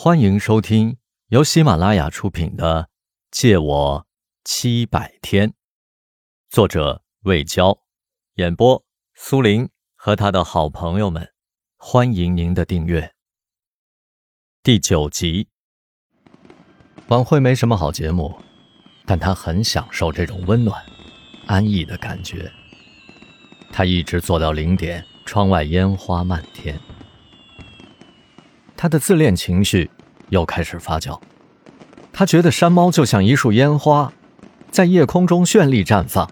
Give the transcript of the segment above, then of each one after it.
欢迎收听由喜马拉雅出品的《借我七百天》，作者魏娇，演播苏林和他的好朋友们。欢迎您的订阅。第九集，晚会没什么好节目，但他很享受这种温暖、安逸的感觉。他一直坐到零点，窗外烟花漫天。他的自恋情绪又开始发酵，他觉得山猫就像一束烟花，在夜空中绚丽绽放，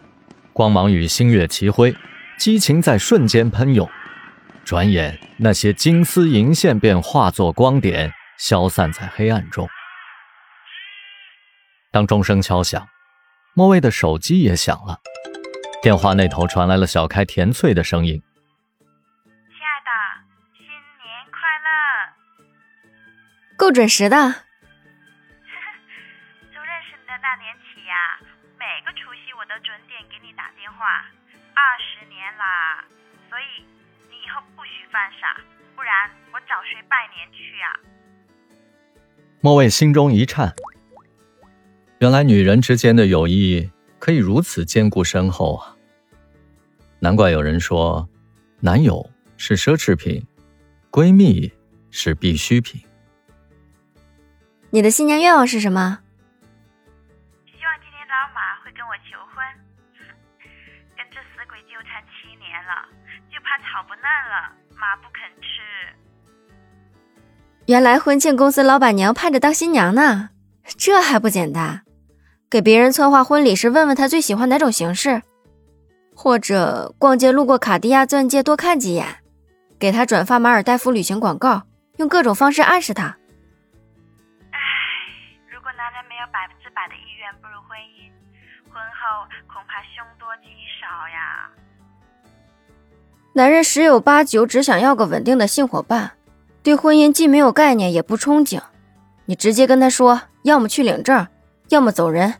光芒与星月齐辉，激情在瞬间喷涌。转眼，那些金丝银线便化作光点，消散在黑暗中。当钟声敲响，莫蔚的手机也响了，电话那头传来了小开甜脆的声音。够准时的。从认识你的那年起呀，每个除夕我都准点给你打电话，二十年啦。所以你以后不许犯傻，不然我找谁拜年去啊？莫蔚心中一颤，原来女人之间的友谊可以如此坚固深厚啊！难怪有人说，男友是奢侈品，闺蜜是必需品。你的新年愿望是什么？希望今年老马会跟我求婚。跟这死鬼纠缠七年了，就怕草不烂了，马不肯吃。原来婚庆公司老板娘盼着当新娘呢，这还不简单？给别人策划婚礼时，问问他最喜欢哪种形式，或者逛街路过卡地亚钻戒多看几眼，给他转发马尔代夫旅行广告，用各种方式暗示他。百的意愿步入婚姻，婚后恐怕凶多吉少呀。男人十有八九只想要个稳定的性伙伴，对婚姻既没有概念，也不憧憬。你直接跟他说，要么去领证，要么走人。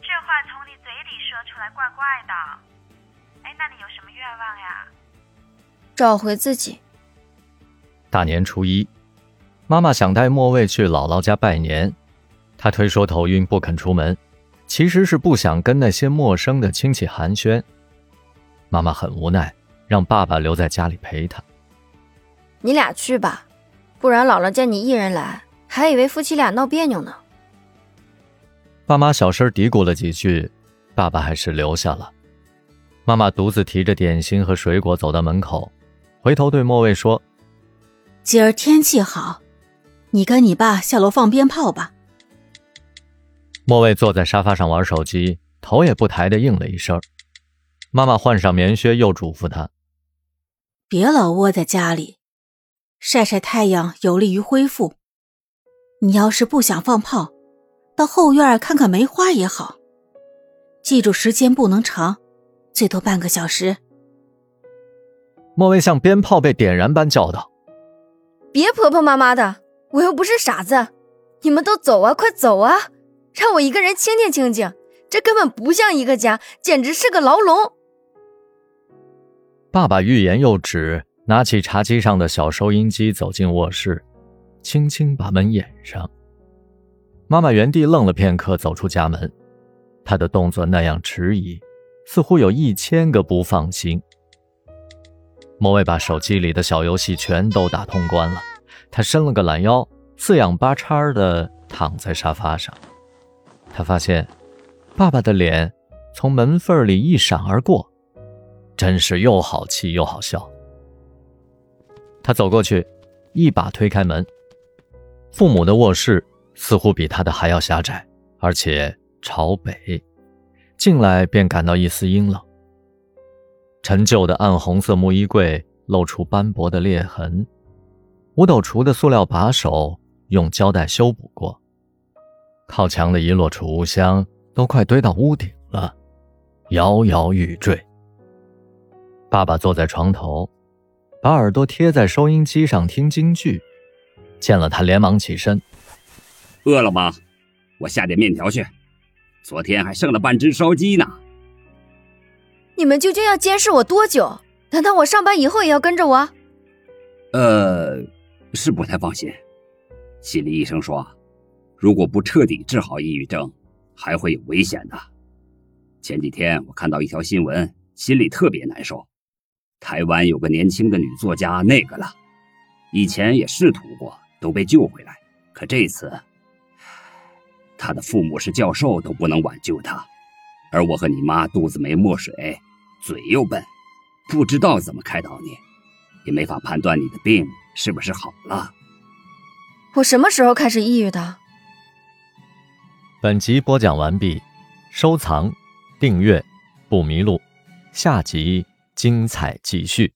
这话从你嘴里说出来怪怪的。哎，那你有什么愿望呀？找回自己。大年初一，妈妈想带莫蔚去姥姥家拜年。他推说头晕不肯出门，其实是不想跟那些陌生的亲戚寒暄。妈妈很无奈，让爸爸留在家里陪他。你俩去吧，不然姥姥见你一人来，还以为夫妻俩闹别扭呢。爸妈小声嘀咕了几句，爸爸还是留下了。妈妈独自提着点心和水果走到门口，回头对莫蔚说：“今儿天气好，你跟你爸下楼放鞭炮吧。”莫蔚坐在沙发上玩手机，头也不抬的应了一声。妈妈换上棉靴，又嘱咐他：“别老窝在家里，晒晒太阳有利于恢复。你要是不想放炮，到后院看看梅花也好。记住时间不能长，最多半个小时。”莫蔚像鞭炮被点燃般叫道：“别婆婆妈妈的，我又不是傻子，你们都走啊，快走啊！”让我一个人清静清静，这根本不像一个家，简直是个牢笼。爸爸欲言又止，拿起茶几上的小收音机，走进卧室，轻轻把门掩上。妈妈原地愣了片刻，走出家门，她的动作那样迟疑，似乎有一千个不放心。莫蔚把手机里的小游戏全都打通关了，他伸了个懒腰，四仰八叉的躺在沙发上。他发现，爸爸的脸从门缝里一闪而过，真是又好气又好笑。他走过去，一把推开门。父母的卧室似乎比他的还要狭窄，而且朝北，进来便感到一丝阴冷。陈旧的暗红色木衣柜露出斑驳的裂痕，五斗橱的塑料把手用胶带修补过。靠墙的一摞储物箱都快堆到屋顶了，摇摇欲坠。爸爸坐在床头，把耳朵贴在收音机上听京剧，见了他连忙起身：“饿了吗？我下点面条去。昨天还剩了半只烧鸡呢。”你们究竟要监视我多久？难道我上班以后也要跟着我？呃，是不太放心。心理医生说，如果不彻底治好抑郁症，还会有危险的。前几天我看到一条新闻，心里特别难受。台湾有个年轻的女作家，那个了，以前也试图过，都被救回来，可这次，她的父母是教授，都不能挽救她。而我和你妈肚子没墨水，嘴又笨，不知道怎么开导你，也没法判断你的病是不是好了。我什么时候开始抑郁的？本集播讲完毕，收藏、订阅不迷路，下集精彩继续。